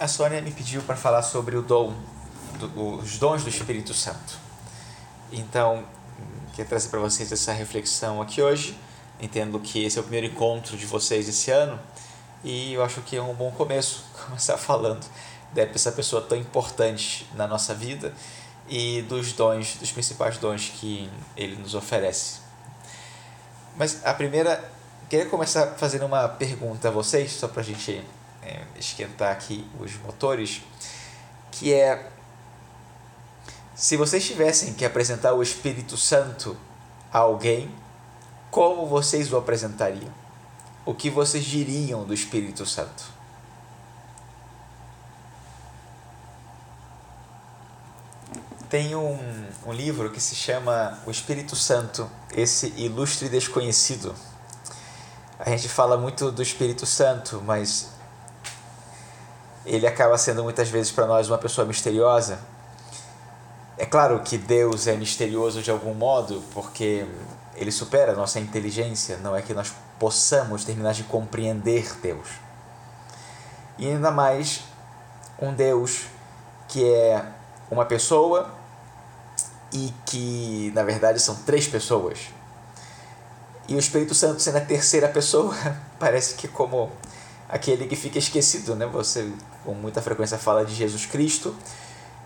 a Sônia me pediu para falar sobre o dom, do, os dons do Espírito Santo. Então, quero trazer para vocês essa reflexão aqui hoje. Entendo que esse é o primeiro encontro de vocês esse ano e eu acho que é um bom começo começar falando dessa pessoa tão importante na nossa vida e dos dons, dos principais dons que ele nos oferece. Mas a primeira, queria começar fazendo uma pergunta a vocês, só para a gente é, esquentar aqui os motores, que é se vocês tivessem que apresentar o Espírito Santo a alguém, como vocês o apresentariam? O que vocês diriam do Espírito Santo? Tem um, um livro que se chama O Espírito Santo, esse ilustre desconhecido. A gente fala muito do Espírito Santo, mas ele acaba sendo muitas vezes para nós uma pessoa misteriosa. É claro que Deus é misterioso de algum modo, porque ele supera a nossa inteligência, não é que nós possamos terminar de compreender Deus. E ainda mais um Deus que é uma pessoa e que na verdade são três pessoas. E o Espírito Santo sendo a terceira pessoa, parece que como aquele que fica esquecido, né? Você com muita frequência fala de Jesus Cristo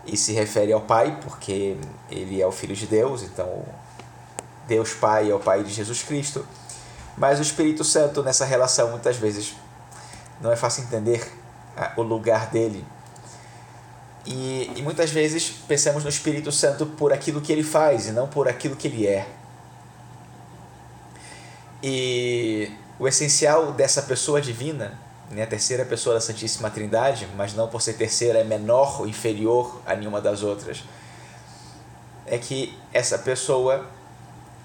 e se refere ao Pai, porque ele é o Filho de Deus, então Deus Pai é o Pai de Jesus Cristo. Mas o Espírito Santo nessa relação muitas vezes não é fácil entender o lugar dele e, e muitas vezes pensamos no Espírito Santo por aquilo que ele faz e não por aquilo que ele é. E o essencial dessa pessoa divina, né, a terceira pessoa da Santíssima Trindade, mas não por ser terceira é menor ou inferior a nenhuma das outras, é que essa pessoa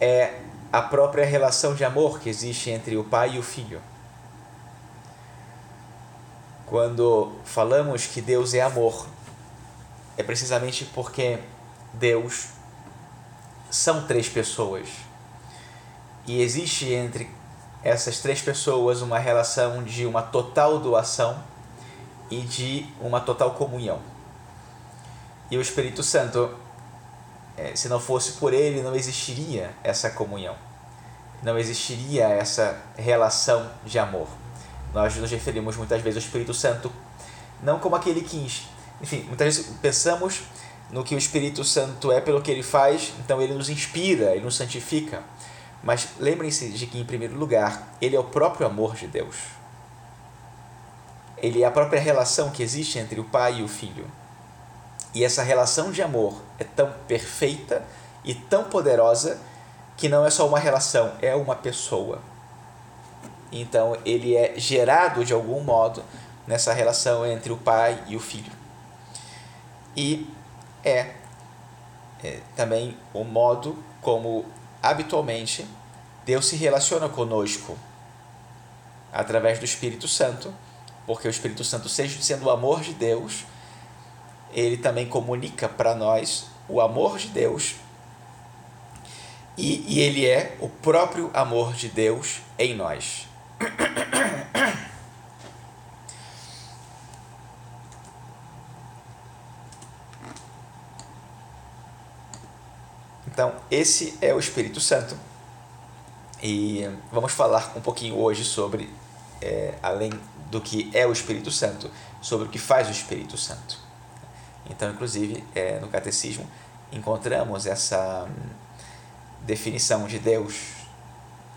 é a própria relação de amor que existe entre o pai e o filho. Quando falamos que Deus é amor, é precisamente porque Deus são três pessoas. E existe entre essas três pessoas uma relação de uma total doação e de uma total comunhão. E o Espírito Santo, é, se não fosse por ele, não existiria essa comunhão, não existiria essa relação de amor. Nós nos referimos muitas vezes ao Espírito Santo não como aquele que enfim, muitas vezes pensamos no que o Espírito Santo é pelo que ele faz, então ele nos inspira, ele nos santifica. Mas lembrem-se de que, em primeiro lugar, ele é o próprio amor de Deus. Ele é a própria relação que existe entre o pai e o filho. E essa relação de amor é tão perfeita e tão poderosa que não é só uma relação, é uma pessoa. Então ele é gerado de algum modo nessa relação entre o pai e o filho e é, é também o modo como habitualmente Deus se relaciona conosco através do Espírito Santo, porque o Espírito Santo, sendo o amor de Deus, ele também comunica para nós o amor de Deus e, e ele é o próprio amor de Deus em nós. Então, esse é o Espírito Santo. E vamos falar um pouquinho hoje sobre, é, além do que é o Espírito Santo, sobre o que faz o Espírito Santo. Então, inclusive, é, no Catecismo, encontramos essa hum, definição de Deus.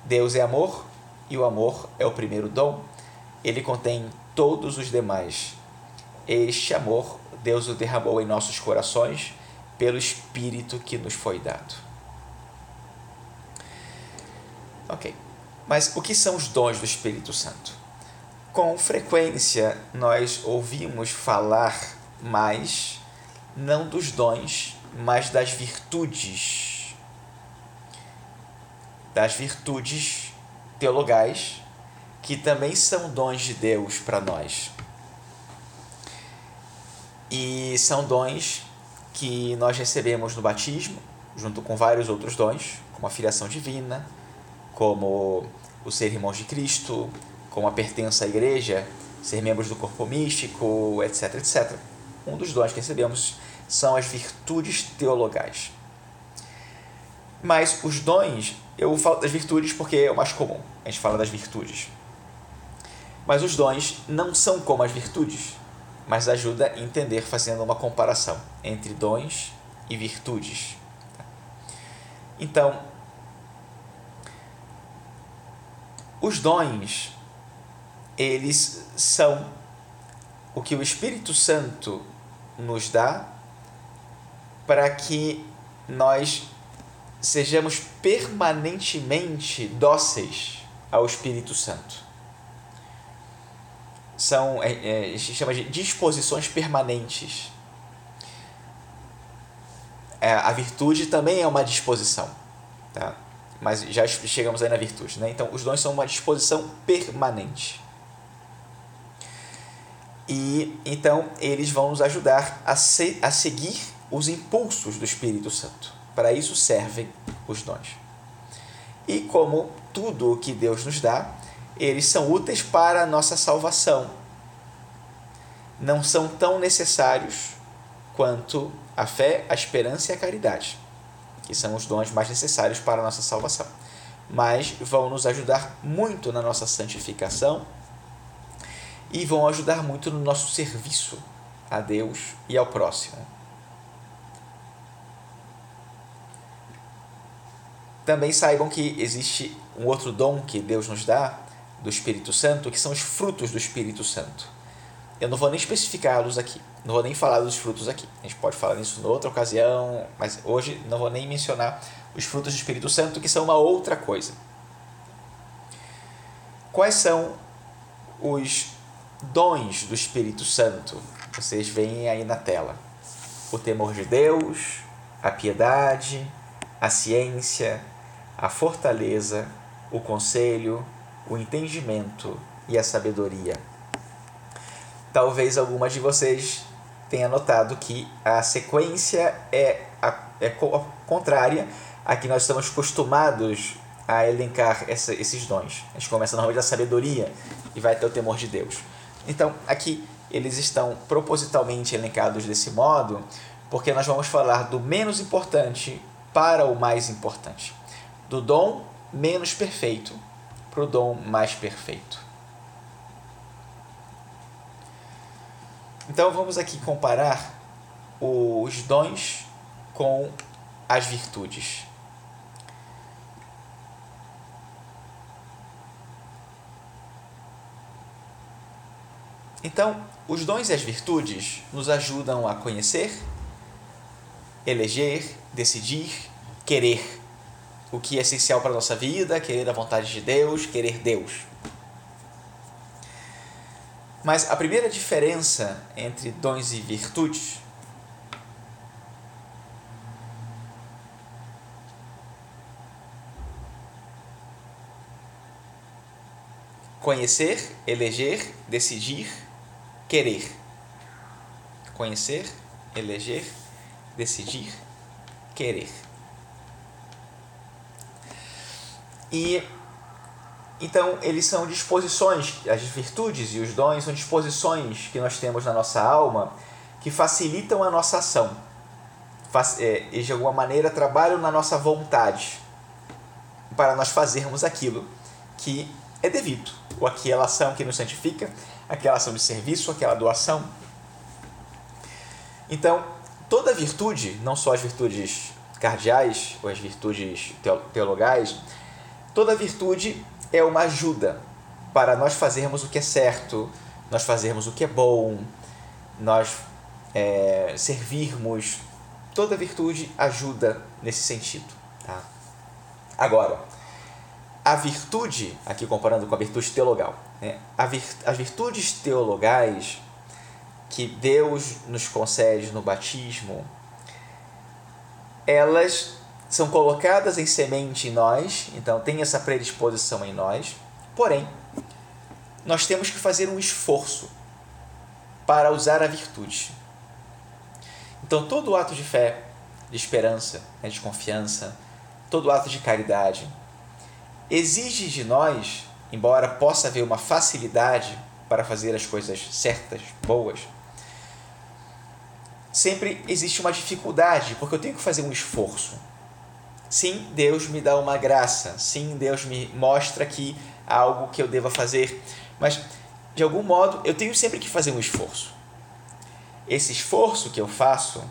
Deus é amor e o amor é o primeiro dom. Ele contém todos os demais. Este amor Deus o derramou em nossos corações pelo Espírito que nos foi dado. Ok. Mas o que são os dons do Espírito Santo? Com frequência nós ouvimos falar mais, não dos dons, mas das virtudes. Das virtudes teologais, que também são dons de Deus para nós. E são dons que nós recebemos no batismo, junto com vários outros dons, como a filiação divina, como o ser irmãos de Cristo, como a pertença à igreja ser membros do corpo místico, etc, etc. Um dos dons que recebemos são as virtudes teologais. Mas os dons, eu falo das virtudes porque é o mais comum, a gente fala das virtudes. Mas os dons não são como as virtudes, mas ajuda a entender fazendo uma comparação entre dons e virtudes. Então, os dons, eles são o que o Espírito Santo nos dá para que nós sejamos permanentemente dóceis ao Espírito Santo. São, é, é, gente chama de disposições permanentes. É, a virtude também é uma disposição, tá? Mas já chegamos aí na virtude. Né? Então, os dons são uma disposição permanente. E então eles vão nos ajudar a, se, a seguir os impulsos do Espírito Santo. Para isso servem os dons. E como tudo o que Deus nos dá, eles são úteis para a nossa salvação. Não são tão necessários quanto a fé, a esperança e a caridade, que são os dons mais necessários para a nossa salvação. Mas vão nos ajudar muito na nossa santificação e vão ajudar muito no nosso serviço a Deus e ao próximo. Também saibam que existe um outro dom que Deus nos dá, do Espírito Santo, que são os frutos do Espírito Santo. Eu não vou nem especificá-los aqui, não vou nem falar dos frutos aqui. A gente pode falar nisso em outra ocasião, mas hoje não vou nem mencionar os frutos do Espírito Santo, que são uma outra coisa. Quais são os dons do Espírito Santo? Vocês veem aí na tela: o temor de Deus, a piedade, a ciência, a fortaleza, o conselho, o entendimento e a sabedoria. Talvez algumas de vocês tenha notado que a sequência é, a, é contrária a que nós estamos acostumados a elencar essa, esses dons. A gente começa normalmente da sabedoria e vai até o temor de Deus. Então, aqui eles estão propositalmente elencados desse modo, porque nós vamos falar do menos importante para o mais importante, do dom menos perfeito para o dom mais perfeito. Então vamos aqui comparar os dons com as virtudes. Então, os dons e as virtudes nos ajudam a conhecer, eleger, decidir, querer o que é essencial para a nossa vida, querer a vontade de Deus, querer Deus. Mas a primeira diferença entre dons e virtudes conhecer, eleger, decidir, querer. Conhecer, eleger, decidir, querer. E então eles são disposições, as virtudes e os dons são disposições que nós temos na nossa alma que facilitam a nossa ação. É, e de alguma maneira trabalham na nossa vontade para nós fazermos aquilo que é devido, ou aquela ação que nos santifica, aquela ação de serviço, aquela doação. Então, toda virtude, não só as virtudes cardeais ou as virtudes teologais, Toda virtude é uma ajuda para nós fazermos o que é certo, nós fazermos o que é bom, nós é, servirmos. Toda virtude ajuda nesse sentido. Tá? Agora, a virtude, aqui comparando com a virtude teologal, né? as virtudes teologais que Deus nos concede no batismo, elas são colocadas em semente em nós, então tem essa predisposição em nós, porém, nós temos que fazer um esforço para usar a virtude. Então, todo ato de fé, de esperança, né, de confiança, todo ato de caridade, exige de nós, embora possa haver uma facilidade para fazer as coisas certas, boas, sempre existe uma dificuldade, porque eu tenho que fazer um esforço. Sim, Deus me dá uma graça. Sim, Deus me mostra que há algo que eu deva fazer. Mas, de algum modo, eu tenho sempre que fazer um esforço. Esse esforço que eu faço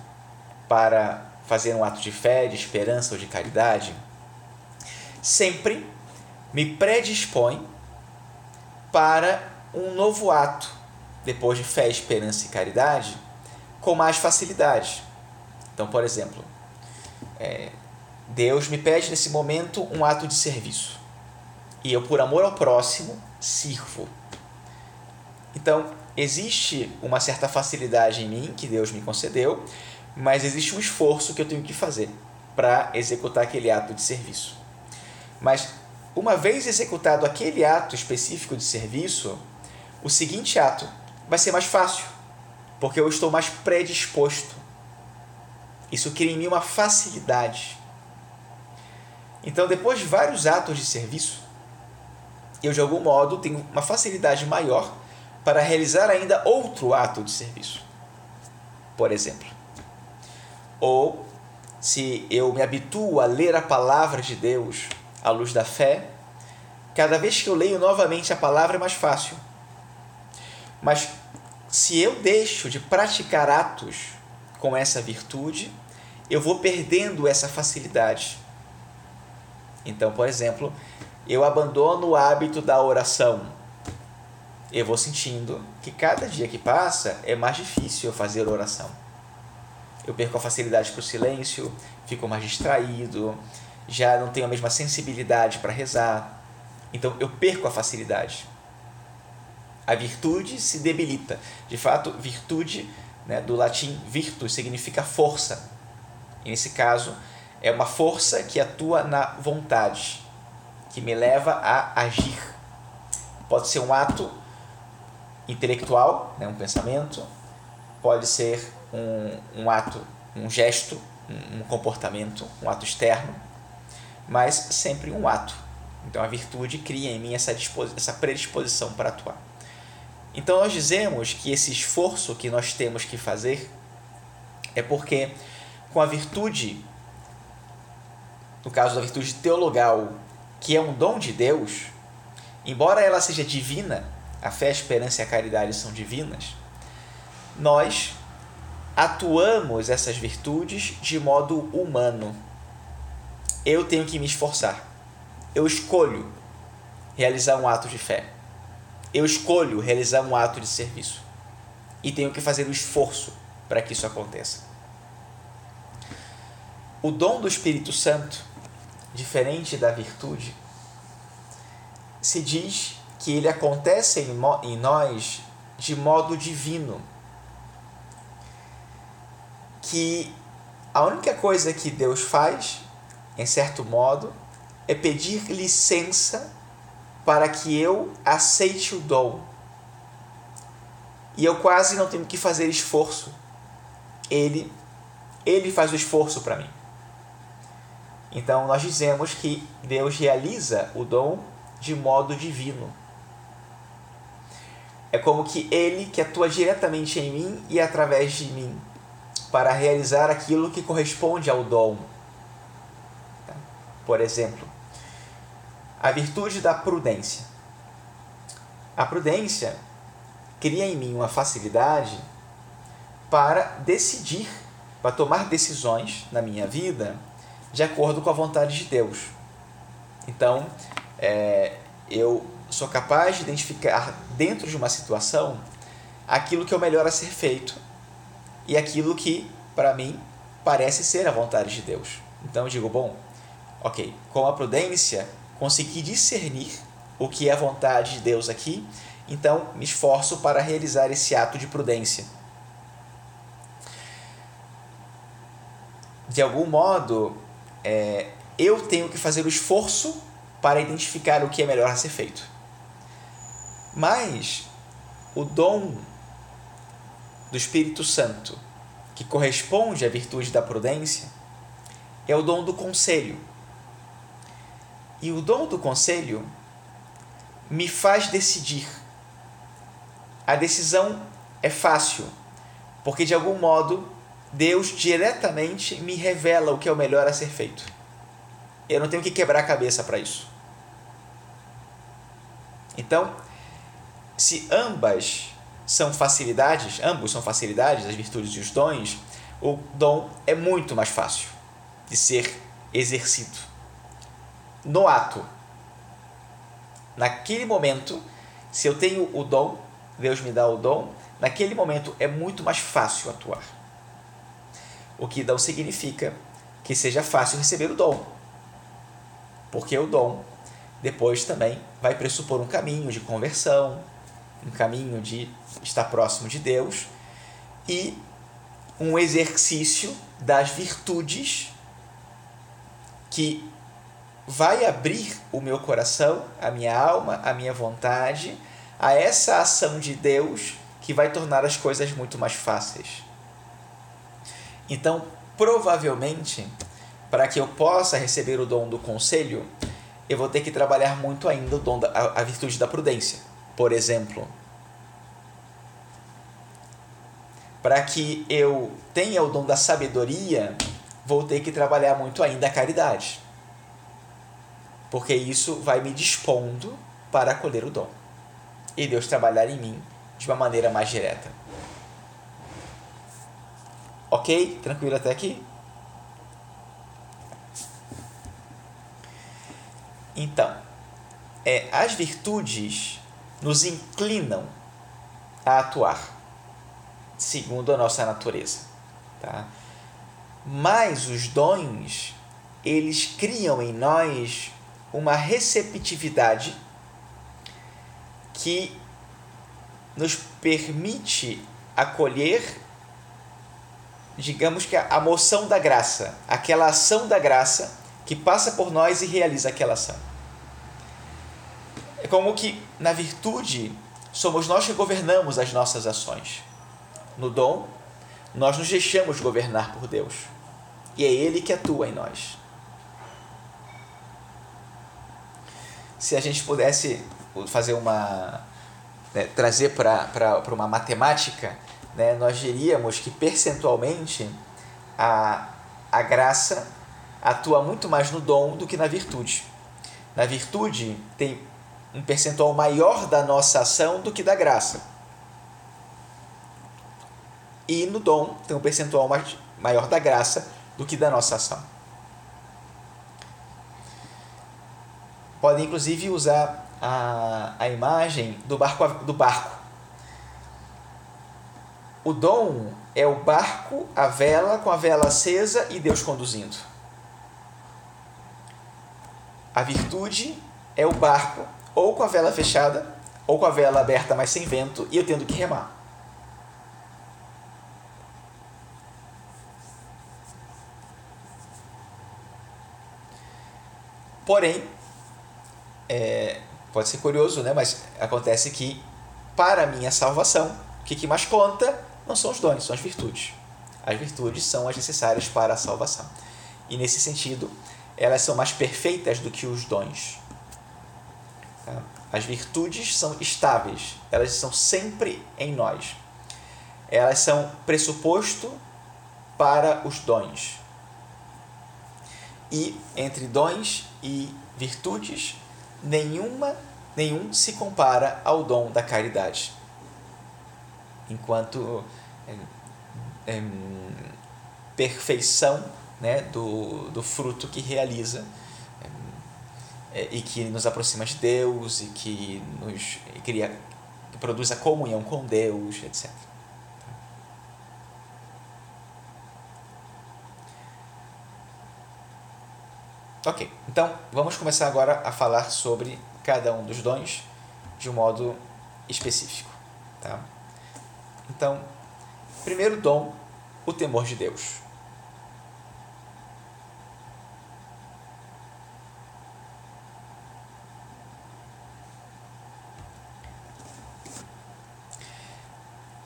para fazer um ato de fé, de esperança ou de caridade, sempre me predispõe para um novo ato, depois de fé, esperança e caridade, com mais facilidade. Então, por exemplo, é, Deus me pede nesse momento um ato de serviço. E eu, por amor ao próximo, sirvo. Então, existe uma certa facilidade em mim que Deus me concedeu, mas existe um esforço que eu tenho que fazer para executar aquele ato de serviço. Mas, uma vez executado aquele ato específico de serviço, o seguinte ato vai ser mais fácil, porque eu estou mais predisposto. Isso cria em mim uma facilidade. Então, depois de vários atos de serviço, eu de algum modo tenho uma facilidade maior para realizar ainda outro ato de serviço. Por exemplo, ou se eu me habituo a ler a palavra de Deus à luz da fé, cada vez que eu leio novamente a palavra é mais fácil. Mas se eu deixo de praticar atos com essa virtude, eu vou perdendo essa facilidade. Então, por exemplo, eu abandono o hábito da oração. Eu vou sentindo que cada dia que passa é mais difícil eu fazer oração. Eu perco a facilidade para o silêncio, fico mais distraído, já não tenho a mesma sensibilidade para rezar. Então eu perco a facilidade. A virtude se debilita. De fato, virtude, né, do latim virtus, significa força. E nesse caso, é uma força que atua na vontade, que me leva a agir. Pode ser um ato intelectual, né, um pensamento, pode ser um, um ato, um gesto, um, um comportamento, um ato externo, mas sempre um ato. Então a virtude cria em mim essa, essa predisposição para atuar. Então nós dizemos que esse esforço que nós temos que fazer é porque com a virtude no caso da virtude teologal, que é um dom de Deus, embora ela seja divina, a fé, a esperança e a caridade são divinas, nós atuamos essas virtudes de modo humano. Eu tenho que me esforçar. Eu escolho realizar um ato de fé. Eu escolho realizar um ato de serviço. E tenho que fazer o um esforço para que isso aconteça. O dom do Espírito Santo diferente da virtude, se diz que ele acontece em, nós de modo divino. Que a única coisa que Deus faz, em certo modo, é pedir licença para que eu aceite o dom. E eu quase não tenho que fazer esforço. Ele ele faz o esforço para mim. Então nós dizemos que Deus realiza o dom de modo divino. É como que Ele que atua diretamente em mim e através de mim para realizar aquilo que corresponde ao dom. Por exemplo, a virtude da prudência. A prudência cria em mim uma facilidade para decidir, para tomar decisões na minha vida de acordo com a vontade de Deus. Então, é, eu sou capaz de identificar dentro de uma situação aquilo que é o melhor a ser feito e aquilo que, para mim, parece ser a vontade de Deus. Então eu digo, bom, ok, com a prudência consegui discernir o que é a vontade de Deus aqui, então me esforço para realizar esse ato de prudência. De algum modo, é, eu tenho que fazer o esforço para identificar o que é melhor a ser feito. Mas o dom do Espírito Santo, que corresponde à virtude da prudência, é o dom do conselho. E o dom do conselho me faz decidir. a decisão é fácil, porque de algum modo Deus diretamente me revela o que é o melhor a ser feito. Eu não tenho que quebrar a cabeça para isso. Então, se ambas são facilidades, ambos são facilidades, as virtudes e os dons, o dom é muito mais fácil de ser exercido. No ato, naquele momento, se eu tenho o dom, Deus me dá o dom, naquele momento é muito mais fácil atuar. O que não significa que seja fácil receber o dom. Porque o dom depois também vai pressupor um caminho de conversão, um caminho de estar próximo de Deus e um exercício das virtudes que vai abrir o meu coração, a minha alma, a minha vontade a essa ação de Deus que vai tornar as coisas muito mais fáceis. Então, provavelmente, para que eu possa receber o dom do conselho, eu vou ter que trabalhar muito ainda o dom da, a, a virtude da prudência, por exemplo. Para que eu tenha o dom da sabedoria, vou ter que trabalhar muito ainda a caridade. Porque isso vai me dispondo para acolher o dom. E Deus trabalhar em mim de uma maneira mais direta. Ok? Tranquilo até aqui? Então, é, as virtudes nos inclinam a atuar segundo a nossa natureza. Tá? Mas os dons, eles criam em nós uma receptividade que nos permite acolher, digamos que a moção da graça, aquela ação da graça que passa por nós e realiza aquela ação. É como que na virtude somos nós que governamos as nossas ações. No dom, nós nos deixamos governar por Deus. E é Ele que atua em nós. Se a gente pudesse fazer uma. Né, trazer para uma matemática, né, nós diríamos que percentualmente a, a graça atua muito mais no dom do que na virtude. Na virtude, tem um percentual maior da nossa ação do que da graça. E no dom, tem um percentual maior da graça do que da nossa ação. Podem inclusive usar a, a imagem do barco, do barco. O dom é o barco, a vela com a vela acesa e Deus conduzindo. A virtude é o barco, ou com a vela fechada, ou com a vela aberta, mas sem vento, e eu tendo que remar. Porém, é, pode ser curioso, né? mas acontece que, para a minha salvação, o que, que mais conta não são os dons, são as virtudes. As virtudes são as necessárias para a salvação. E nesse sentido, elas são mais perfeitas do que os dons. Tá? As virtudes são estáveis, elas são sempre em nós. Elas são pressuposto para os dons. E entre dons e virtudes, nenhuma, nenhum se compara ao dom da caridade. Enquanto é, é, perfeição né, do, do fruto que realiza é, e que nos aproxima de Deus e que nos cria, que produz a comunhão com Deus, etc. Ok, então vamos começar agora a falar sobre cada um dos dons de um modo específico. Tá? Então, primeiro dom, o temor de Deus.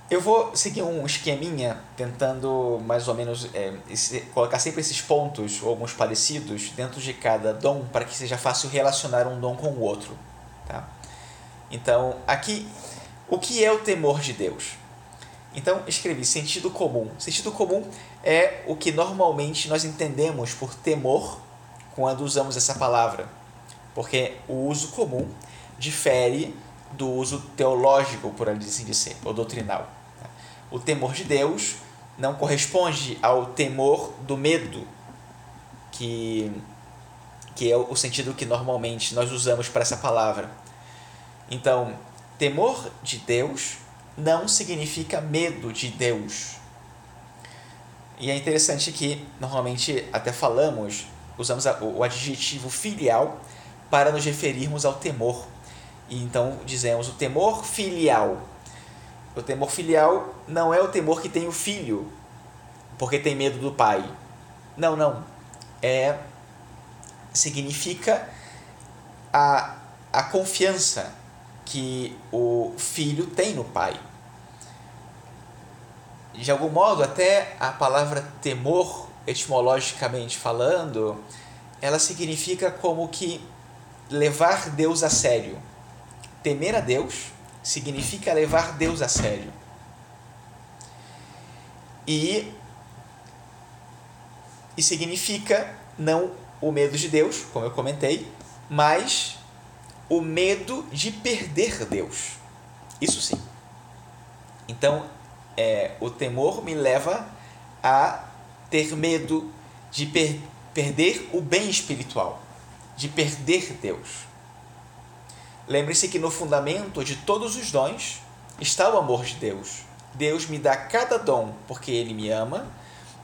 Eu vou seguir um esqueminha tentando mais ou menos é, esse, colocar sempre esses pontos ou alguns parecidos dentro de cada dom para que seja fácil relacionar um dom com o outro. Tá? Então, aqui O que é o temor de Deus? Então, escrevi sentido comum. Sentido comum é o que normalmente nós entendemos por temor quando usamos essa palavra, porque o uso comum difere do uso teológico, por assim dizer, ou doutrinal. O temor de Deus não corresponde ao temor do medo, que, que é o sentido que normalmente nós usamos para essa palavra. Então, temor de Deus não significa medo de Deus. E é interessante que normalmente até falamos, usamos o adjetivo filial para nos referirmos ao temor. E então dizemos o temor filial. O temor filial não é o temor que tem o filho, porque tem medo do pai. Não, não. É significa a, a confiança que o filho tem no pai. De algum modo, até a palavra temor, etimologicamente falando, ela significa como que levar Deus a sério. Temer a Deus significa levar Deus a sério. E, e significa não o medo de Deus, como eu comentei, mas o medo de perder Deus. Isso sim. Então, é, o temor me leva a ter medo de per perder o bem espiritual, de perder Deus. Lembre-se que no fundamento de todos os dons está o amor de Deus. Deus me dá cada dom porque Ele me ama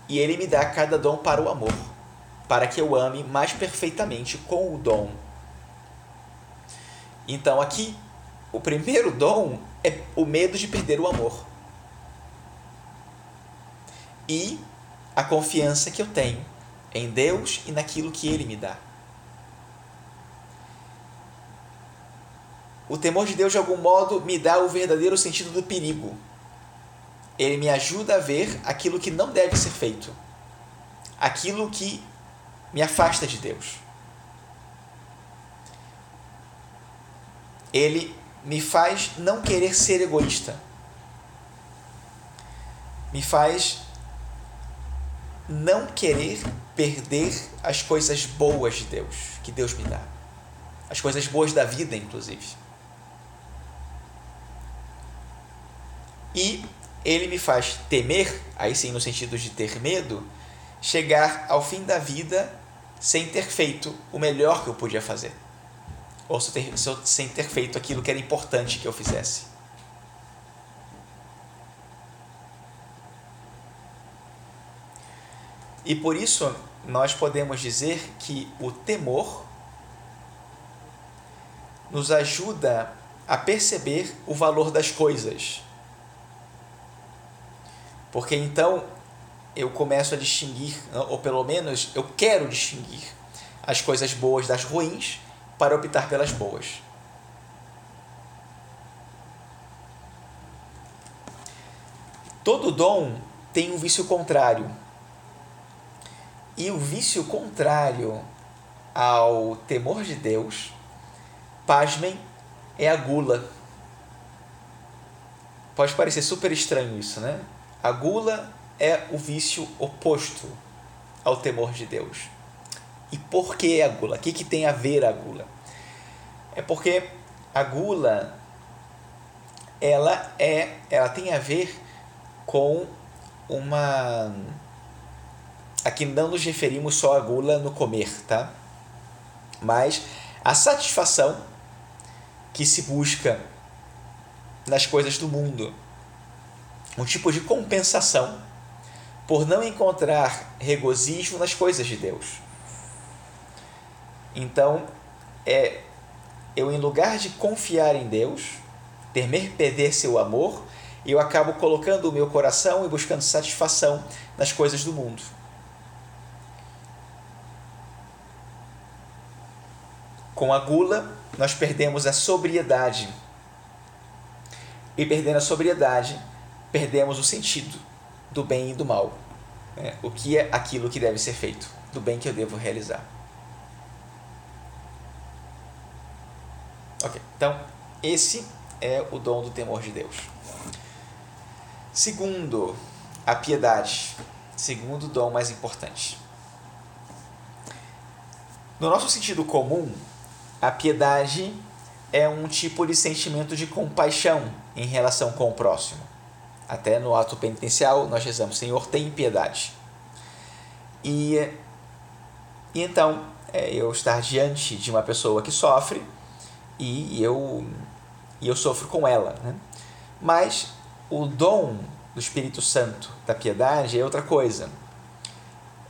e Ele me dá cada dom para o amor, para que eu ame mais perfeitamente com o dom então aqui, o primeiro dom é o medo de perder o amor. E a confiança que eu tenho em Deus e naquilo que Ele me dá. O temor de Deus, de algum modo, me dá o verdadeiro sentido do perigo. Ele me ajuda a ver aquilo que não deve ser feito, aquilo que me afasta de Deus. Ele me faz não querer ser egoísta. Me faz não querer perder as coisas boas de Deus, que Deus me dá. As coisas boas da vida, inclusive. E ele me faz temer, aí sim no sentido de ter medo, chegar ao fim da vida sem ter feito o melhor que eu podia fazer ou sem ter feito aquilo que era importante que eu fizesse. E por isso nós podemos dizer que o temor nos ajuda a perceber o valor das coisas. Porque então eu começo a distinguir, ou pelo menos eu quero distinguir, as coisas boas das ruins para optar pelas boas. Todo dom tem um vício contrário. E o vício contrário ao temor de Deus, pasmem, é a gula. Pode parecer super estranho isso, né? A gula é o vício oposto ao temor de Deus. E por que a gula? O que, que tem a ver a gula? É porque a gula ela é ela tem a ver com uma aqui não nos referimos só a gula no comer, tá? Mas a satisfação que se busca nas coisas do mundo. Um tipo de compensação por não encontrar regozijo nas coisas de Deus. Então, é, eu em lugar de confiar em Deus, temer perder seu amor, eu acabo colocando o meu coração e buscando satisfação nas coisas do mundo. Com a gula, nós perdemos a sobriedade. E perdendo a sobriedade, perdemos o sentido do bem e do mal. Né? O que é aquilo que deve ser feito, do bem que eu devo realizar. Ok, então esse é o dom do temor de Deus. Segundo, a piedade. Segundo dom mais importante. No nosso sentido comum, a piedade é um tipo de sentimento de compaixão em relação com o próximo. Até no ato penitencial nós rezamos: Senhor, tem piedade. E, e então, é, eu estar diante de uma pessoa que sofre e eu, e eu sofro com ela. Né? Mas o dom do Espírito Santo da piedade é outra coisa.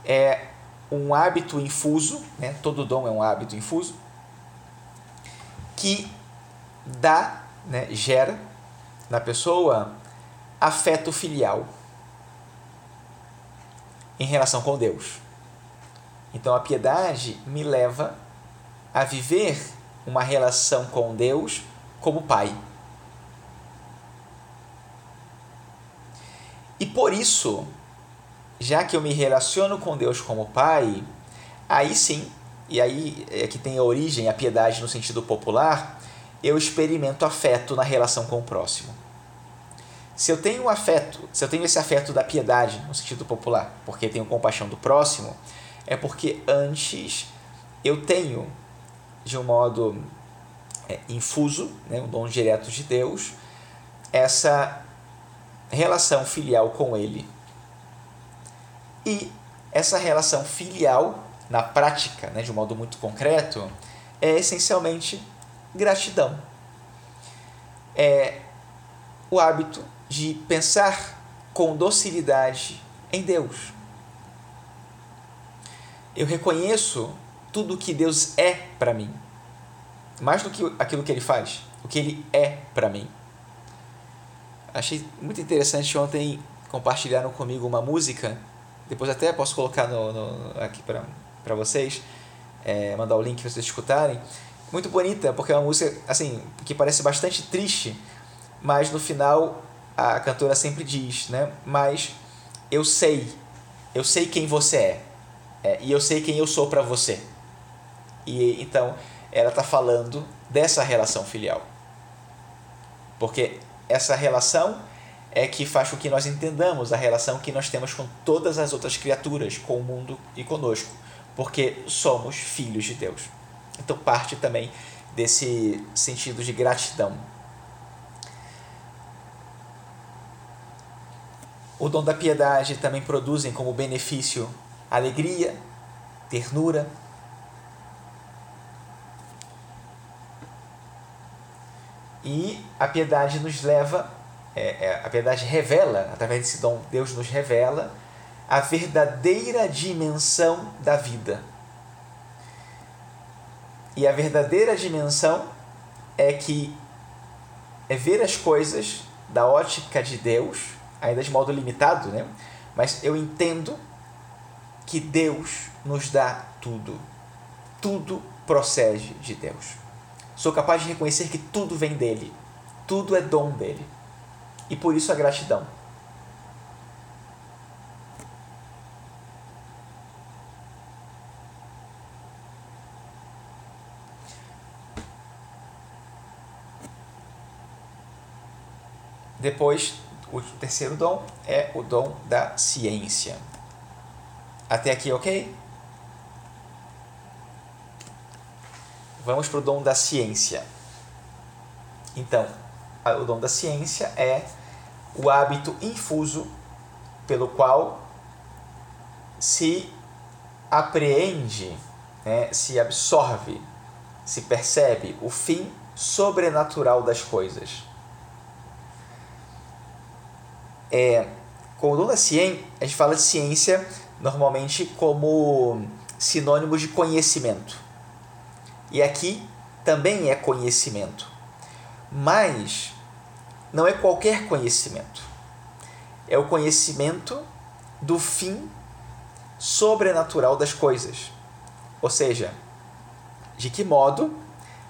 É um hábito infuso, né? todo dom é um hábito infuso, que dá, né, gera na pessoa afeto filial em relação com Deus. Então a piedade me leva a viver uma relação com Deus como pai. E por isso, já que eu me relaciono com Deus como pai, aí sim e aí é que tem a origem, a piedade no sentido popular, eu experimento afeto na relação com o próximo. Se eu tenho afeto, se eu tenho esse afeto da piedade no sentido popular, porque tenho compaixão do próximo, é porque antes eu tenho, de um modo é, infuso, né, um dom direto de Deus, essa relação filial com Ele. E essa relação filial na prática, né, de um modo muito concreto, é essencialmente gratidão. É o hábito de pensar com docilidade em Deus. Eu reconheço tudo que Deus é para mim, mais do que aquilo que Ele faz, o que Ele é para mim. Achei muito interessante ontem compartilharam comigo uma música, depois até posso colocar no, no aqui para vocês, é, mandar o link para vocês escutarem. Muito bonita, porque é uma música assim que parece bastante triste, mas no final a cantora sempre diz, né? Mas eu sei, eu sei quem você é, é e eu sei quem eu sou para você. E então ela está falando dessa relação filial, porque essa relação é que faz com que nós entendamos a relação que nós temos com todas as outras criaturas, com o mundo e conosco porque somos filhos de Deus. Então parte também desse sentido de gratidão. O dom da piedade também produzem como benefício alegria, ternura. E a piedade nos leva, é, é, a piedade revela, através desse dom, Deus nos revela a verdadeira dimensão da vida. E a verdadeira dimensão é que é ver as coisas da ótica de Deus, ainda de modo limitado, né? Mas eu entendo que Deus nos dá tudo. Tudo procede de Deus. Sou capaz de reconhecer que tudo vem dele. Tudo é dom dele. E por isso a gratidão. Depois, o terceiro dom é o dom da ciência. Até aqui, ok? Vamos para o dom da ciência. Então, o dom da ciência é o hábito infuso pelo qual se apreende, né, se absorve, se percebe o fim sobrenatural das coisas é, com o dom da ciência, a gente fala de ciência normalmente como sinônimo de conhecimento. E aqui também é conhecimento. Mas não é qualquer conhecimento. É o conhecimento do fim sobrenatural das coisas. Ou seja, de que modo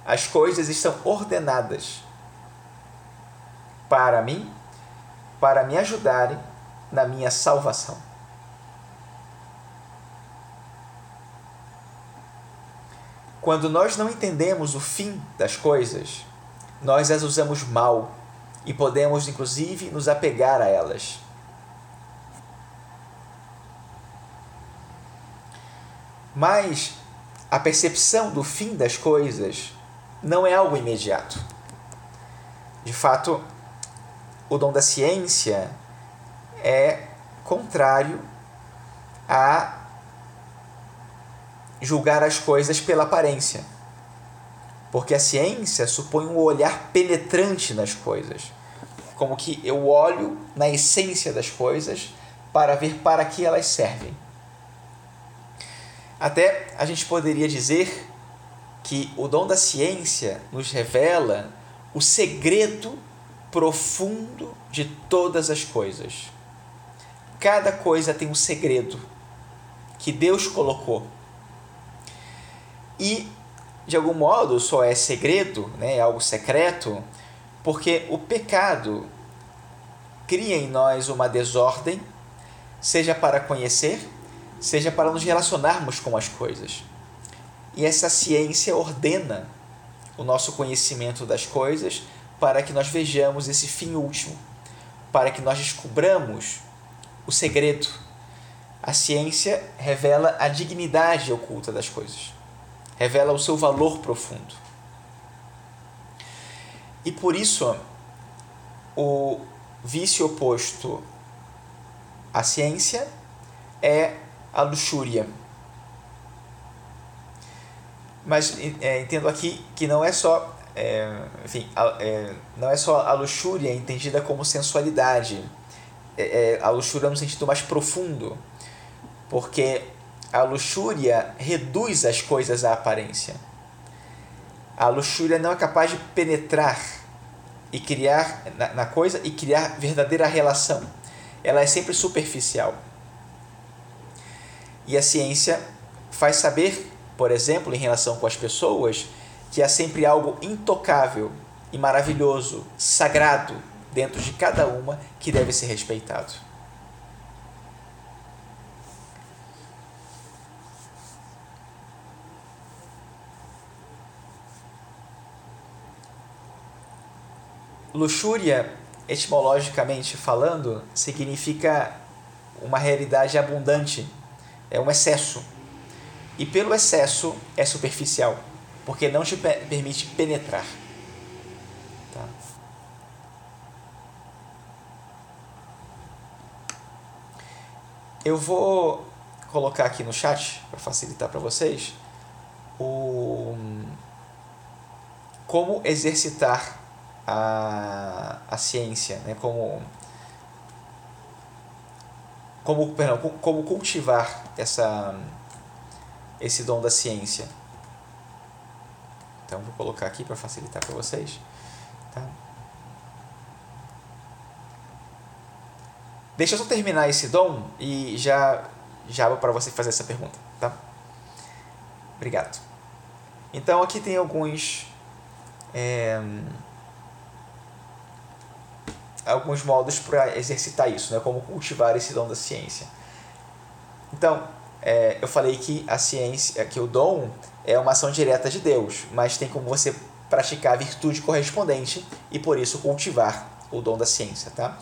as coisas estão ordenadas para mim para me ajudarem na minha salvação. Quando nós não entendemos o fim das coisas, nós as usamos mal e podemos, inclusive, nos apegar a elas. Mas a percepção do fim das coisas não é algo imediato. De fato, o dom da ciência é contrário a julgar as coisas pela aparência. Porque a ciência supõe um olhar penetrante nas coisas. Como que eu olho na essência das coisas para ver para que elas servem. Até a gente poderia dizer que o dom da ciência nos revela o segredo profundo de todas as coisas. Cada coisa tem um segredo que Deus colocou. E de algum modo só é segredo, né, é algo secreto, porque o pecado cria em nós uma desordem, seja para conhecer, seja para nos relacionarmos com as coisas. E essa ciência ordena o nosso conhecimento das coisas para que nós vejamos esse fim último, para que nós descubramos o segredo. A ciência revela a dignidade oculta das coisas revela o seu valor profundo. E por isso, o vício oposto à ciência é a luxúria. Mas é, entendo aqui que não é só, é, enfim, a, é, não é só a luxúria entendida como sensualidade, é, é a luxúria no sentido mais profundo, porque a luxúria reduz as coisas à aparência. A luxúria não é capaz de penetrar e criar na, na coisa e criar verdadeira relação. Ela é sempre superficial. E a ciência faz saber, por exemplo, em relação com as pessoas, que há sempre algo intocável e maravilhoso, sagrado dentro de cada uma que deve ser respeitado. Luxúria, etimologicamente falando, significa uma realidade abundante, é um excesso. E pelo excesso é superficial, porque não te permite penetrar. Tá? Eu vou colocar aqui no chat para facilitar para vocês o como exercitar a, a ciência, né? como, como, perdão, como cultivar essa, esse dom da ciência. Então vou colocar aqui para facilitar para vocês. Tá? Deixa eu só terminar esse dom e já já para você fazer essa pergunta, tá? Obrigado. Então aqui tem alguns é, alguns modos para exercitar isso, né? como cultivar esse dom da ciência. Então, é, eu falei que a ciência, que o dom é uma ação direta de Deus, mas tem como você praticar a virtude correspondente e por isso cultivar o dom da ciência, tá?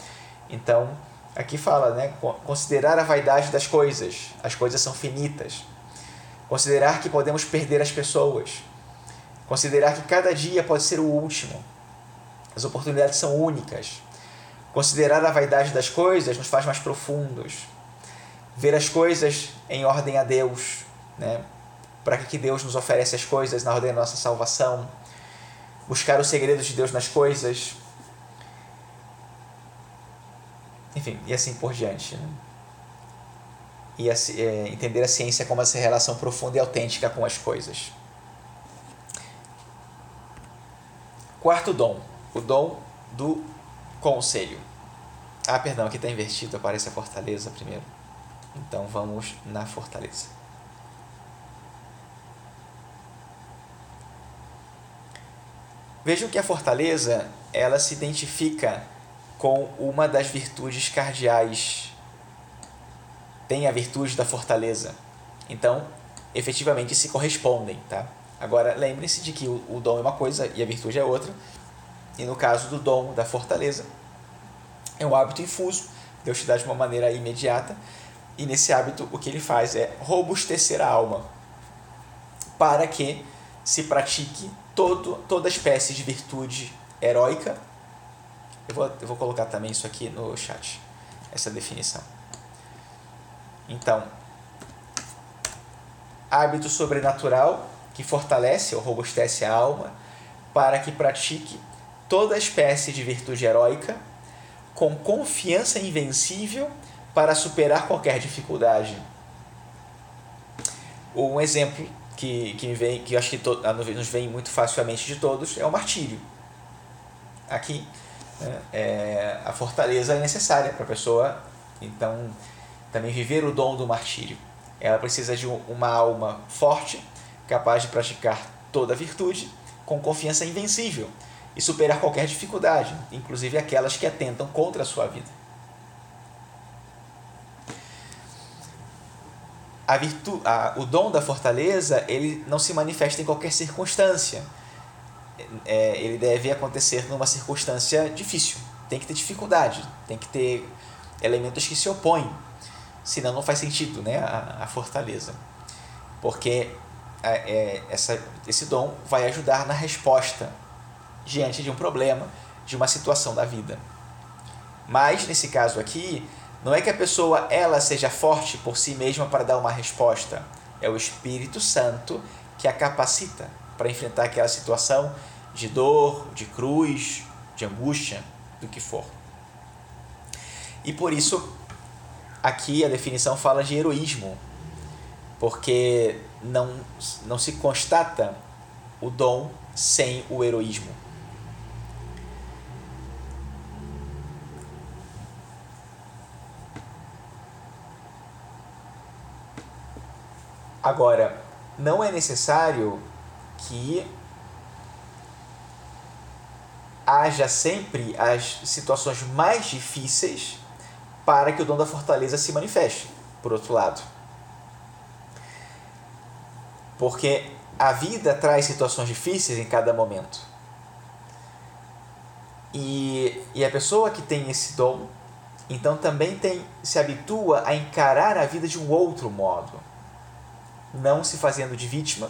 Então, aqui fala, né, considerar a vaidade das coisas. As coisas são finitas. Considerar que podemos perder as pessoas. Considerar que cada dia pode ser o último. As oportunidades são únicas. Considerar a vaidade das coisas nos faz mais profundos. Ver as coisas em ordem a Deus, né? para que Deus nos oferece as coisas na ordem da nossa salvação. Buscar os segredos de Deus nas coisas. Enfim, e assim por diante. Né? E a, é, entender a ciência como essa relação profunda e autêntica com as coisas. Quarto dom, o dom do conselho. Ah, perdão, aqui está invertido, aparece a fortaleza primeiro. Então vamos na fortaleza. Vejam que a fortaleza ela se identifica com uma das virtudes cardeais. Tem a virtude da fortaleza. Então, efetivamente se correspondem, tá? Agora, lembrem-se de que o, o dom é uma coisa e a virtude é outra. E no caso do dom da fortaleza, é um hábito infuso, Deus te dá de uma maneira imediata, e nesse hábito o que ele faz é robustecer a alma, para que se pratique todo, toda espécie de virtude heróica. Eu vou, eu vou colocar também isso aqui no chat, essa definição. Então, hábito sobrenatural que fortalece ou robustece a alma para que pratique toda espécie de virtude heróica com confiança invencível para superar qualquer dificuldade. Um exemplo que, que, vem, que acho que to, nos vem muito facilmente de todos é o martírio. Aqui, né, é, a fortaleza é necessária para a pessoa, então, também viver o dom do martírio. Ela precisa de uma alma forte, capaz de praticar toda a virtude, com confiança invencível e superar qualquer dificuldade, inclusive aquelas que atentam contra a sua vida. A virtu, a, o dom da fortaleza ele não se manifesta em qualquer circunstância. É, ele deve acontecer numa circunstância difícil. Tem que ter dificuldade, tem que ter elementos que se opõem. Senão não faz sentido né, a, a fortaleza. Porque é, é, essa, esse dom vai ajudar na resposta diante de um problema, de uma situação da vida. Mas nesse caso aqui, não é que a pessoa ela seja forte por si mesma para dar uma resposta. É o Espírito Santo que a capacita para enfrentar aquela situação de dor, de cruz, de angústia, do que for. E por isso aqui a definição fala de heroísmo, porque não, não se constata o dom sem o heroísmo. Agora, não é necessário que haja sempre as situações mais difíceis para que o dom da fortaleza se manifeste, por outro lado. Porque a vida traz situações difíceis em cada momento. E, e a pessoa que tem esse dom, então também tem, se habitua a encarar a vida de um outro modo não se fazendo de vítima,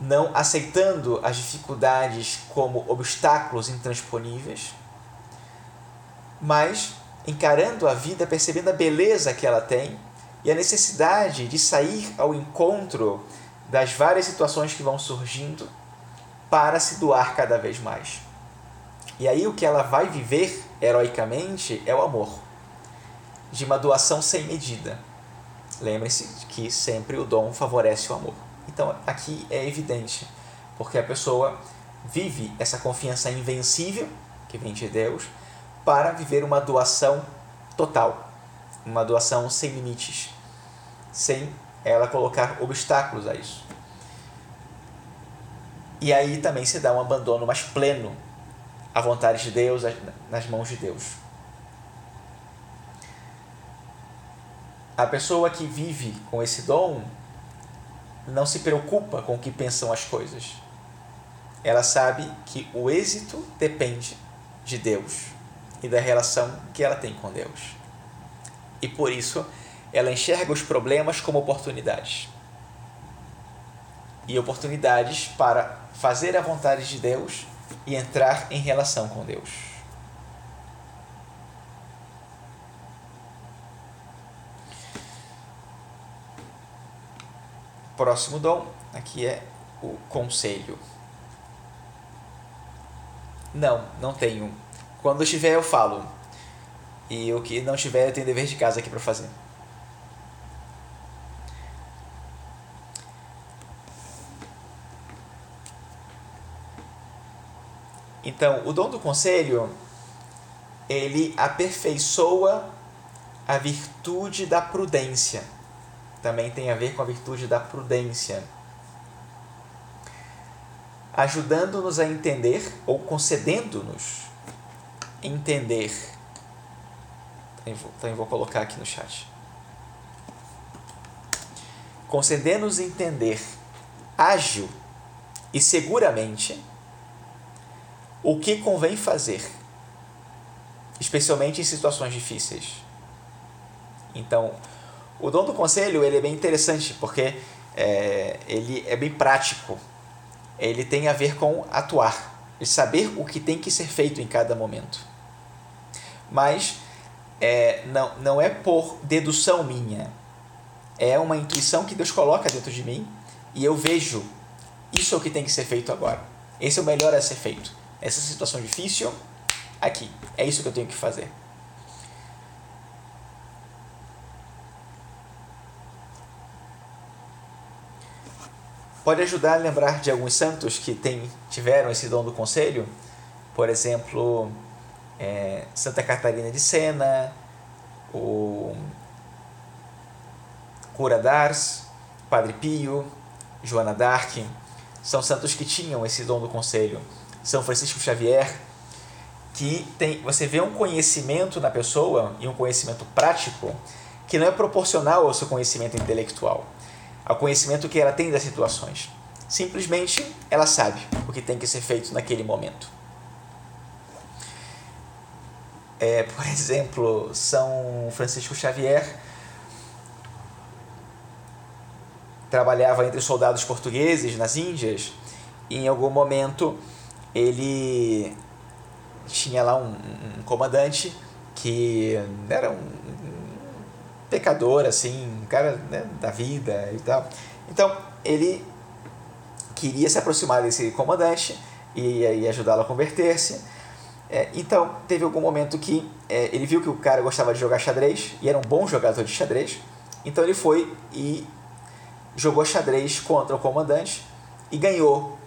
não aceitando as dificuldades como obstáculos intransponíveis, mas encarando a vida, percebendo a beleza que ela tem e a necessidade de sair ao encontro das várias situações que vão surgindo para se doar cada vez mais. E aí o que ela vai viver heroicamente é o amor, de uma doação sem medida Lembre-se que sempre o dom favorece o amor. Então aqui é evidente, porque a pessoa vive essa confiança invencível que vem de Deus para viver uma doação total, uma doação sem limites, sem ela colocar obstáculos a isso. E aí também se dá um abandono mais pleno à vontade de Deus, nas mãos de Deus. A pessoa que vive com esse dom não se preocupa com o que pensam as coisas. Ela sabe que o êxito depende de Deus e da relação que ela tem com Deus. E por isso, ela enxerga os problemas como oportunidades. E oportunidades para fazer a vontade de Deus e entrar em relação com Deus. Próximo dom, aqui é o conselho. Não, não tenho. Quando tiver eu falo. E o que não tiver eu tenho dever de casa aqui para fazer. Então, o dom do conselho, ele aperfeiçoa a virtude da prudência também tem a ver com a virtude da prudência, ajudando-nos a entender ou concedendo-nos entender. Também vou, vou colocar aqui no chat. concedendo-nos entender ágil e seguramente o que convém fazer, especialmente em situações difíceis. Então, o dom do conselho ele é bem interessante porque é, ele é bem prático. Ele tem a ver com atuar, saber o que tem que ser feito em cada momento. Mas é, não, não é por dedução minha, é uma intuição que Deus coloca dentro de mim e eu vejo isso é o que tem que ser feito agora. Esse é o melhor a ser feito. Essa situação difícil, aqui. É isso que eu tenho que fazer. Pode ajudar a lembrar de alguns santos que tem, tiveram esse dom do conselho. Por exemplo, é, Santa Catarina de Sena, o Cura d'Ars, Padre Pio, Joana d'Arc. São santos que tinham esse dom do conselho. São Francisco Xavier, que tem, você vê um conhecimento na pessoa e um conhecimento prático que não é proporcional ao seu conhecimento intelectual ao conhecimento que ela tem das situações. Simplesmente ela sabe o que tem que ser feito naquele momento. É, por exemplo, São Francisco Xavier trabalhava entre soldados portugueses nas Índias e em algum momento ele tinha lá um, um comandante que era um pecador, assim, um cara né, da vida e tal. Então, ele queria se aproximar desse comandante e, e ajudá-lo a converter-se. É, então, teve algum momento que é, ele viu que o cara gostava de jogar xadrez e era um bom jogador de xadrez. Então, ele foi e jogou xadrez contra o comandante e ganhou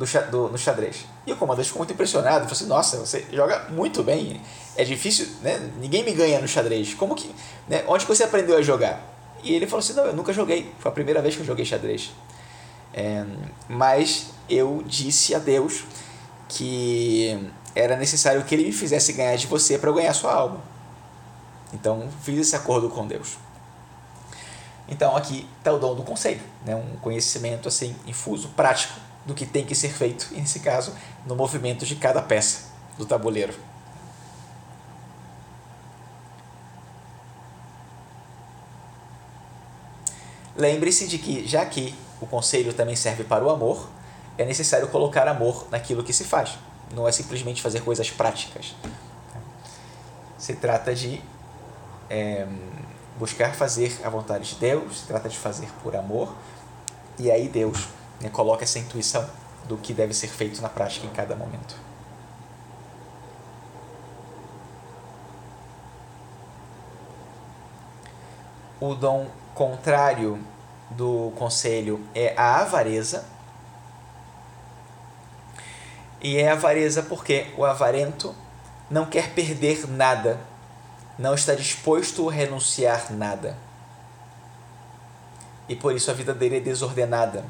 do, do, no xadrez. E o comandante ficou muito impressionado, falou assim, nossa, você joga muito bem, é difícil, né? ninguém me ganha no xadrez, como que, né? onde você aprendeu a jogar? E ele falou assim, não, eu nunca joguei, foi a primeira vez que eu joguei xadrez. É, mas eu disse a Deus que era necessário que ele me fizesse ganhar de você para eu ganhar sua alma. Então fiz esse acordo com Deus. Então aqui está o dom do conselho, né? um conhecimento assim infuso, prático do que tem que ser feito, e nesse caso, no movimento de cada peça do tabuleiro. Lembre-se de que, já que o conselho também serve para o amor, é necessário colocar amor naquilo que se faz. Não é simplesmente fazer coisas práticas. Se trata de é, buscar fazer a vontade de Deus, se trata de fazer por amor, e aí Deus né, coloca essa intuição do que deve ser feito na prática em cada momento. O dom contrário do conselho é a avareza. E é avareza porque o avarento não quer perder nada, não está disposto a renunciar nada. E por isso a vida dele é desordenada,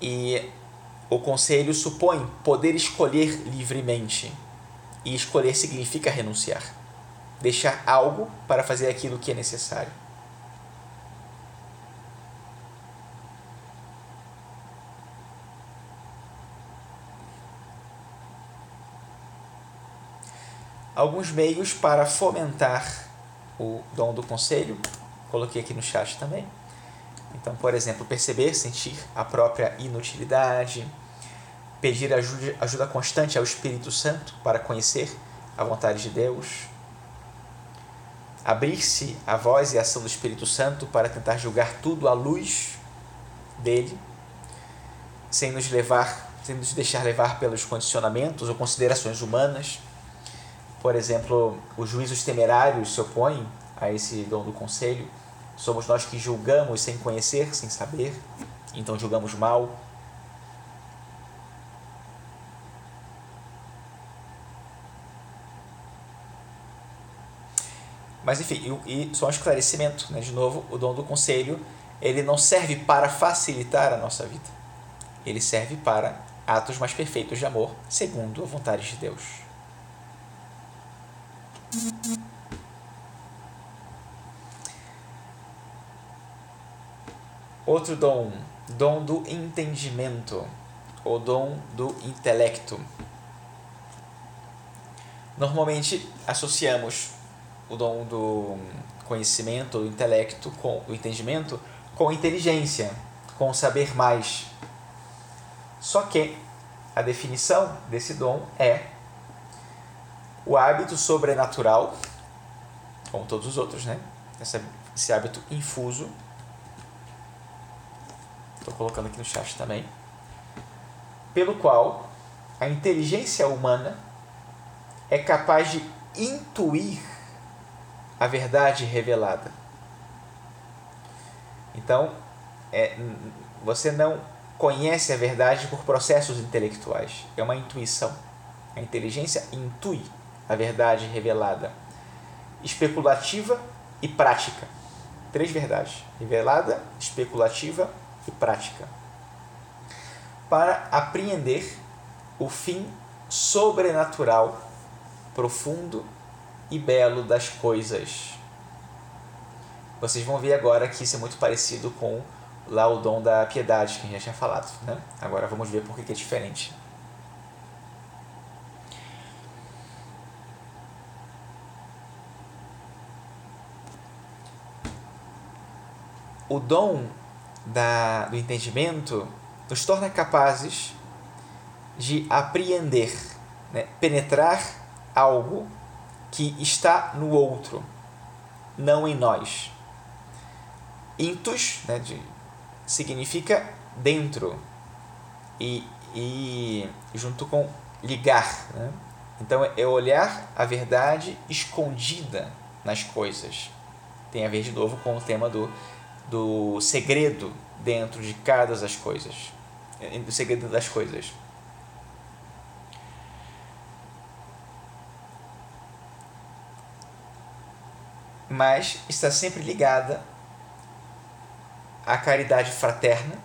e o conselho supõe poder escolher livremente. E escolher significa renunciar. Deixar algo para fazer aquilo que é necessário. Alguns meios para fomentar o dom do conselho, coloquei aqui no chat também então, por exemplo, perceber, sentir a própria inutilidade, pedir ajuda, ajuda constante ao Espírito Santo para conhecer a vontade de Deus, abrir-se à voz e à ação do Espírito Santo para tentar julgar tudo à luz dele, sem nos levar, sem nos deixar levar pelos condicionamentos ou considerações humanas. Por exemplo, os juízos temerários se opõem a esse dom do conselho Somos nós que julgamos sem conhecer, sem saber, então julgamos mal. Mas enfim, e, e só um esclarecimento, né? de novo, o dom do conselho, ele não serve para facilitar a nossa vida. Ele serve para atos mais perfeitos de amor, segundo a vontade de Deus. Outro dom, dom do entendimento, ou dom do intelecto. Normalmente associamos o dom do conhecimento, do intelecto, com o entendimento, com inteligência, com saber mais. Só que a definição desse dom é o hábito sobrenatural, como todos os outros, né? Esse, hábito infuso. Estou colocando aqui no chat também. Pelo qual a inteligência humana é capaz de intuir a verdade revelada. Então, é, você não conhece a verdade por processos intelectuais, é uma intuição. A inteligência intui a verdade revelada, especulativa e prática. Três verdades: revelada, especulativa e prática. Para apreender o fim sobrenatural, profundo e belo das coisas. Vocês vão ver agora que isso é muito parecido com lá o dom da piedade que a gente já tinha falado. Né? Agora vamos ver por que é diferente. O dom da, do entendimento nos torna capazes de apreender, né? penetrar algo que está no outro, não em nós. Intus né, de, significa dentro e, e junto com ligar. Né? Então é olhar a verdade escondida nas coisas. Tem a ver de novo com o tema do, do segredo dentro de cada das coisas. Do segredo das coisas. mas está sempre ligada à caridade fraterna,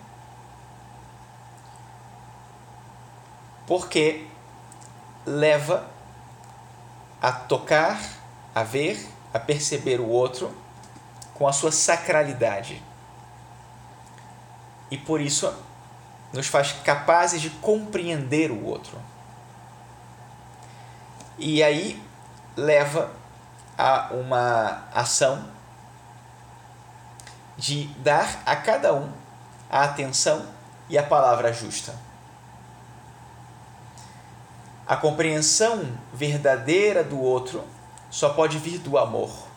porque leva a tocar, a ver, a perceber o outro com a sua sacralidade. E por isso nos faz capazes de compreender o outro. E aí leva a uma ação de dar a cada um a atenção e a palavra justa. A compreensão verdadeira do outro só pode vir do amor.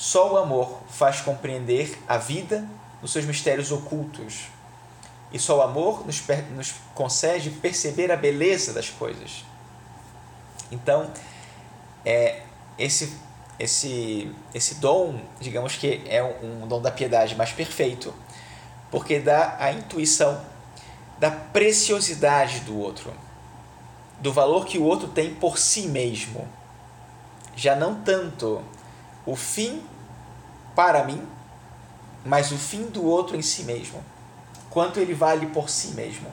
Só o amor faz compreender a vida nos seus mistérios ocultos. E só o amor nos, nos concede perceber a beleza das coisas. Então, é, esse esse esse dom, digamos que é um, dom da piedade mais perfeito, porque dá a intuição da preciosidade do outro, do valor que o outro tem por si mesmo. Já não tanto o fim para mim, mas o fim do outro em si mesmo. Quanto ele vale por si mesmo.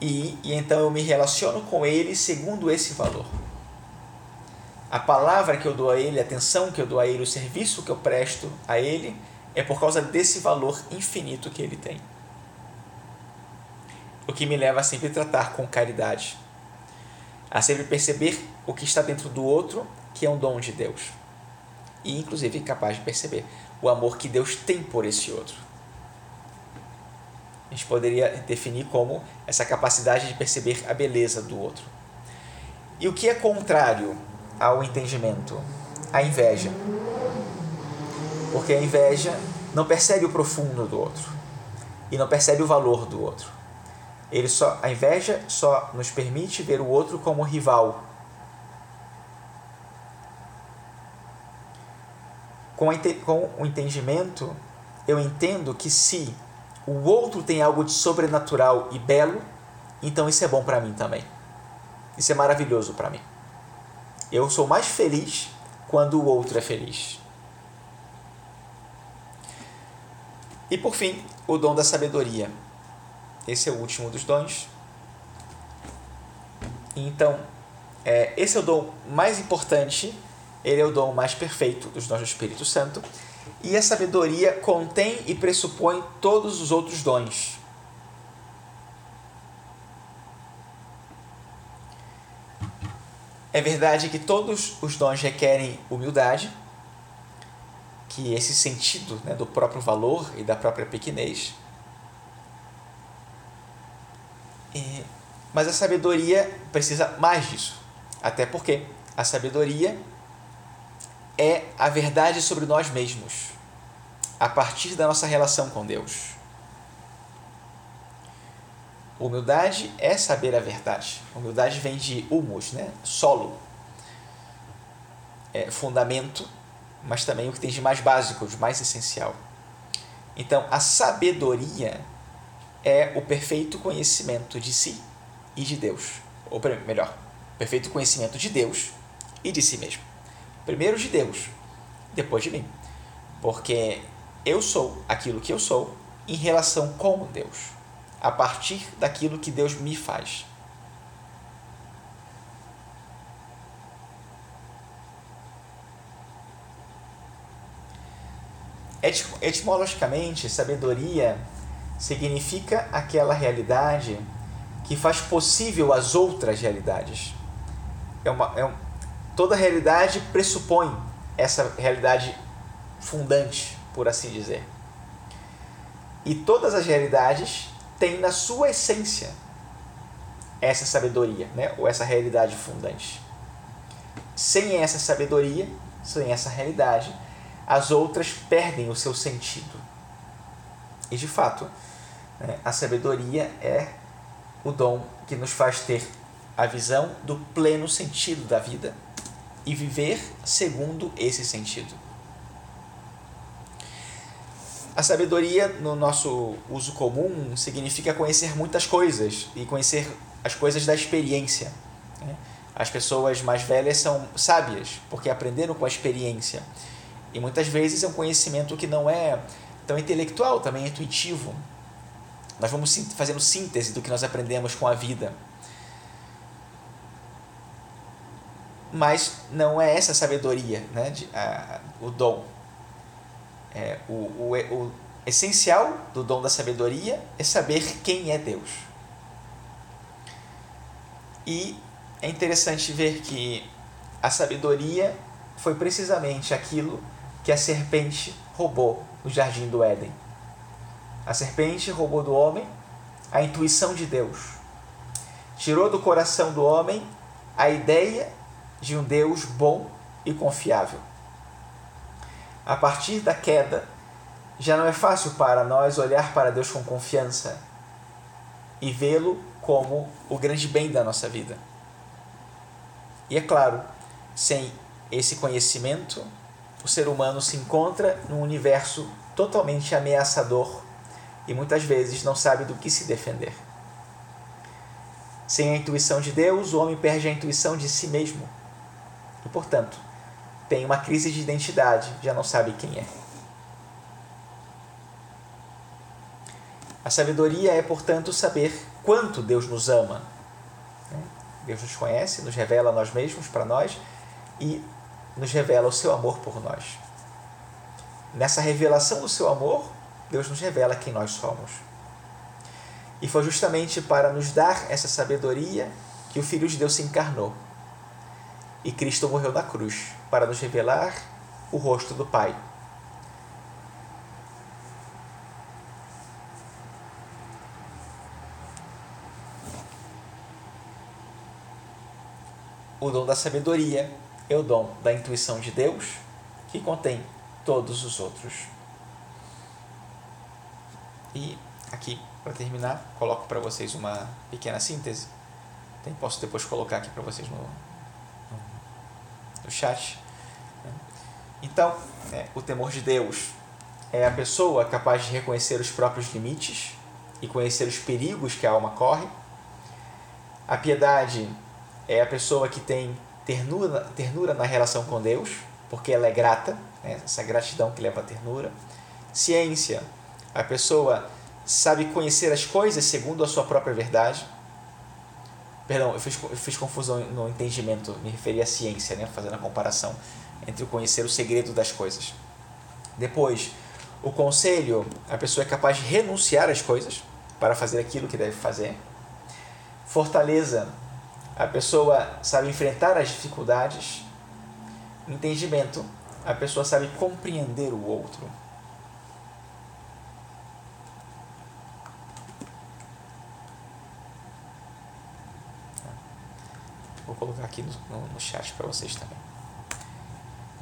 E, e então eu me relaciono com ele segundo esse valor a palavra que eu dou a ele, a atenção que eu dou a ele, o serviço que eu presto a ele, é por causa desse valor infinito que ele tem. O que me leva a sempre tratar com caridade, a sempre perceber o que está dentro do outro, que é um dom de Deus. E, inclusive, capaz de perceber o amor que Deus tem por esse outro. A gente poderia definir como essa capacidade de perceber a beleza do outro. E o que é contrário ao entendimento, a inveja. Porque a inveja não percebe o profundo do outro e não percebe o valor do outro. Ele só, a inveja só nos permite ver o outro como rival. Com, com o entendimento, eu entendo que se o outro tem algo de sobrenatural e belo, então isso é bom para mim também. Isso é maravilhoso para mim. Eu sou mais feliz quando o outro é feliz. E por fim, o dom da sabedoria. Esse é o último dos dons. Então, é, esse é o dom mais importante, ele é o dom mais perfeito dos dons do Espírito Santo. E a sabedoria contém e pressupõe todos os outros dons. É verdade que todos os dons requerem humildade, que esse sentido né, do próprio valor e da própria pequenez. E, mas a sabedoria precisa mais disso. Até porque a sabedoria é a verdade sobre nós mesmos, a partir da nossa relação com Deus. Humildade é saber a verdade. Humildade vem de humus, né? solo, é, fundamento, mas também o que tem de mais básico, de mais essencial. Então, a sabedoria é o perfeito conhecimento de si e de Deus. Ou melhor, perfeito conhecimento de Deus e de si mesmo. Primeiro de Deus, depois de mim. Porque eu sou aquilo que eu sou em relação com Deus a partir daquilo que Deus me faz. Etimologicamente, sabedoria significa aquela realidade que faz possível as outras realidades. É uma, é toda realidade pressupõe essa realidade fundante, por assim dizer. E todas as realidades tem na sua essência essa sabedoria, né? ou essa realidade fundante. Sem essa sabedoria, sem essa realidade, as outras perdem o seu sentido. E de fato, né, a sabedoria é o dom que nos faz ter a visão do pleno sentido da vida e viver segundo esse sentido. A sabedoria, no nosso uso comum, significa conhecer muitas coisas e conhecer as coisas da experiência. Né? As pessoas mais velhas são sábias porque aprenderam com a experiência. E muitas vezes é um conhecimento que não é tão intelectual, também é intuitivo. Nós vamos fazendo síntese do que nós aprendemos com a vida. Mas não é essa sabedoria, né? De, a, o dom é, o, o, o essencial do dom da sabedoria é saber quem é Deus. E é interessante ver que a sabedoria foi precisamente aquilo que a serpente roubou no jardim do Éden. A serpente roubou do homem a intuição de Deus. Tirou do coração do homem a ideia de um Deus bom e confiável a partir da queda, já não é fácil para nós olhar para Deus com confiança e vê-lo como o grande bem da nossa vida. E é claro, sem esse conhecimento, o ser humano se encontra num universo totalmente ameaçador e muitas vezes não sabe do que se defender. Sem a intuição de Deus, o homem perde a intuição de si mesmo. E, portanto, tem uma crise de identidade, já não sabe quem é. A sabedoria é, portanto, saber quanto Deus nos ama. Né? Deus nos conhece, nos revela a nós mesmos para nós e nos revela o seu amor por nós. Nessa revelação do seu amor, Deus nos revela quem nós somos. E foi justamente para nos dar essa sabedoria que o Filho de Deus se encarnou e Cristo morreu na cruz para nos revelar o rosto do Pai. O dom da sabedoria é o dom da intuição de Deus, que contém todos os outros. E aqui, para terminar, coloco para vocês uma pequena síntese. Posso depois colocar aqui para vocês no, no chat. Então, é, o temor de Deus é a pessoa capaz de reconhecer os próprios limites e conhecer os perigos que a alma corre. A piedade é a pessoa que tem ternura, ternura na relação com Deus, porque ela é grata, né? essa gratidão que leva à ternura. Ciência, a pessoa sabe conhecer as coisas segundo a sua própria verdade Perdão, eu fiz, eu fiz confusão no entendimento, me referi à ciência, né? fazendo a comparação entre conhecer o segredo das coisas. Depois, o conselho, a pessoa é capaz de renunciar às coisas para fazer aquilo que deve fazer. Fortaleza, a pessoa sabe enfrentar as dificuldades. Entendimento, a pessoa sabe compreender o outro. Vou colocar aqui no, no, chat para vocês também.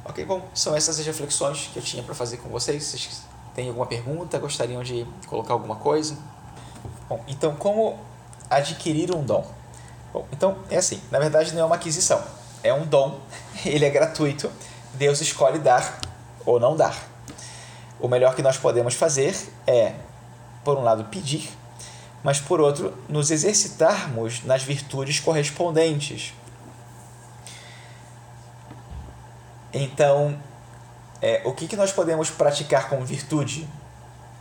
Ok, bom, são essas as reflexões que eu tinha para fazer com vocês. Vocês têm alguma pergunta? Gostariam de colocar alguma coisa? Bom, então, como adquirir um dom? Bom, então é assim: na verdade, não é uma aquisição, é um dom, ele é gratuito. Deus escolhe dar ou não dar. O melhor que nós podemos fazer é, por um lado, pedir, mas por outro, nos exercitarmos nas virtudes correspondentes. Então, é, o que, que nós podemos praticar como virtude?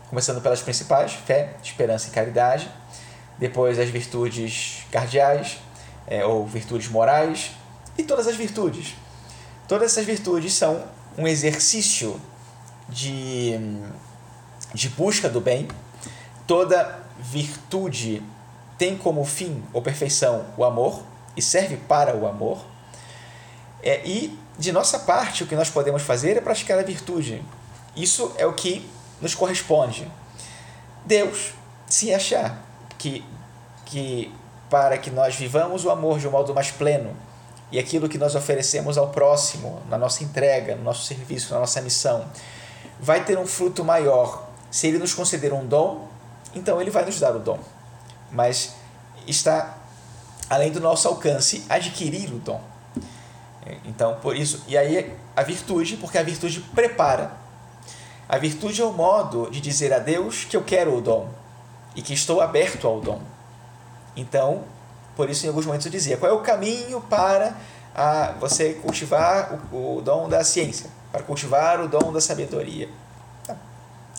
Começando pelas principais: fé, esperança e caridade. Depois, as virtudes cardeais, é, ou virtudes morais, e todas as virtudes. Todas essas virtudes são um exercício de, de busca do bem. Toda virtude tem como fim ou perfeição o amor e serve para o amor. É, e de nossa parte, o que nós podemos fazer é praticar a virtude. Isso é o que nos corresponde. Deus, se achar que, que para que nós vivamos o amor de um modo mais pleno e aquilo que nós oferecemos ao próximo, na nossa entrega, no nosso serviço, na nossa missão, vai ter um fruto maior. Se ele nos conceder um dom, então ele vai nos dar o dom. Mas está além do nosso alcance adquirir o dom. Então, por isso, e aí a virtude, porque a virtude prepara. A virtude é o modo de dizer a Deus que eu quero o dom e que estou aberto ao dom. Então, por isso em alguns momentos eu dizia, qual é o caminho para a, você cultivar o, o dom da ciência, para cultivar o dom da sabedoria?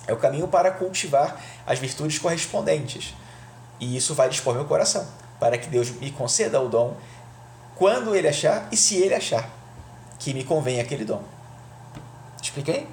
É o caminho para cultivar as virtudes correspondentes. E isso vai dispor meu coração, para que Deus me conceda o dom quando ele achar e se ele achar que me convém aquele dom. Expliquei?